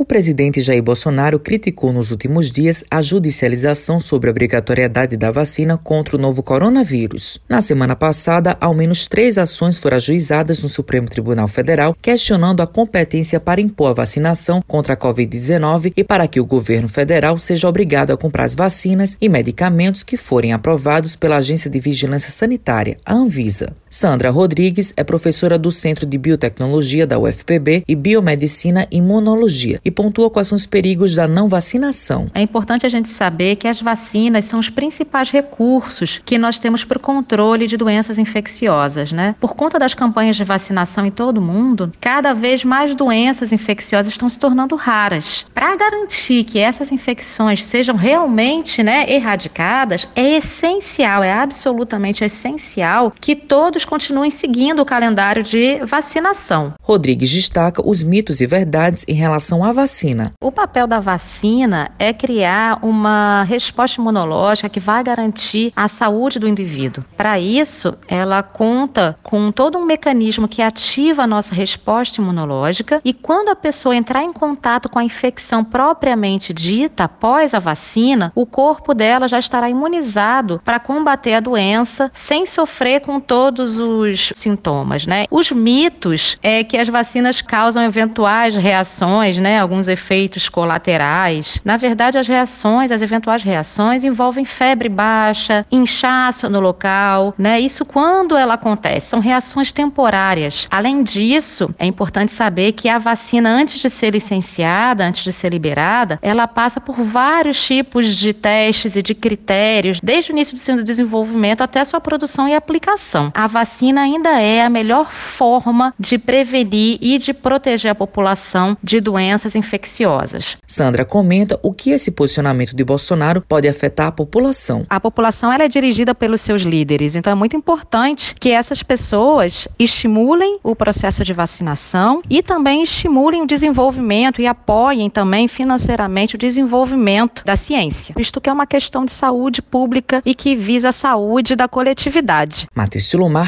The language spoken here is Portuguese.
O presidente Jair Bolsonaro criticou nos últimos dias a judicialização sobre a obrigatoriedade da vacina contra o novo coronavírus. Na semana passada, ao menos três ações foram ajuizadas no Supremo Tribunal Federal, questionando a competência para impor a vacinação contra a Covid-19 e para que o governo federal seja obrigado a comprar as vacinas e medicamentos que forem aprovados pela Agência de Vigilância Sanitária, a Anvisa. Sandra Rodrigues é professora do Centro de Biotecnologia da UFPB e Biomedicina e Imunologia e pontua quais são os perigos da não vacinação. É importante a gente saber que as vacinas são os principais recursos que nós temos para o controle de doenças infecciosas, né? Por conta das campanhas de vacinação em todo o mundo, cada vez mais doenças infecciosas estão se tornando raras. Para garantir que essas infecções sejam realmente, né, erradicadas, é essencial, é absolutamente essencial que todos continuem seguindo o calendário de vacinação. Rodrigues destaca os mitos e verdades em relação à vacina. O papel da vacina é criar uma resposta imunológica que vai garantir a saúde do indivíduo. Para isso, ela conta com todo um mecanismo que ativa a nossa resposta imunológica e quando a pessoa entrar em contato com a infecção propriamente dita após a vacina, o corpo dela já estará imunizado para combater a doença sem sofrer com todos os sintomas, né? Os mitos é que as vacinas causam eventuais reações, né? alguns efeitos colaterais. Na verdade, as reações, as eventuais reações envolvem febre baixa, inchaço no local, né? Isso quando ela acontece, são reações temporárias. Além disso, é importante saber que a vacina antes de ser licenciada, antes de ser liberada, ela passa por vários tipos de testes e de critérios, desde o início do seu desenvolvimento até a sua produção e aplicação. A vacina ainda é a melhor forma de prevenir e de proteger a população de doenças infecciosas. Sandra comenta o que esse posicionamento de Bolsonaro pode afetar a população. A população ela é dirigida pelos seus líderes, então é muito importante que essas pessoas estimulem o processo de vacinação e também estimulem o desenvolvimento e apoiem também financeiramente o desenvolvimento da ciência, visto que é uma questão de saúde pública e que visa a saúde da coletividade. Matheus Silomar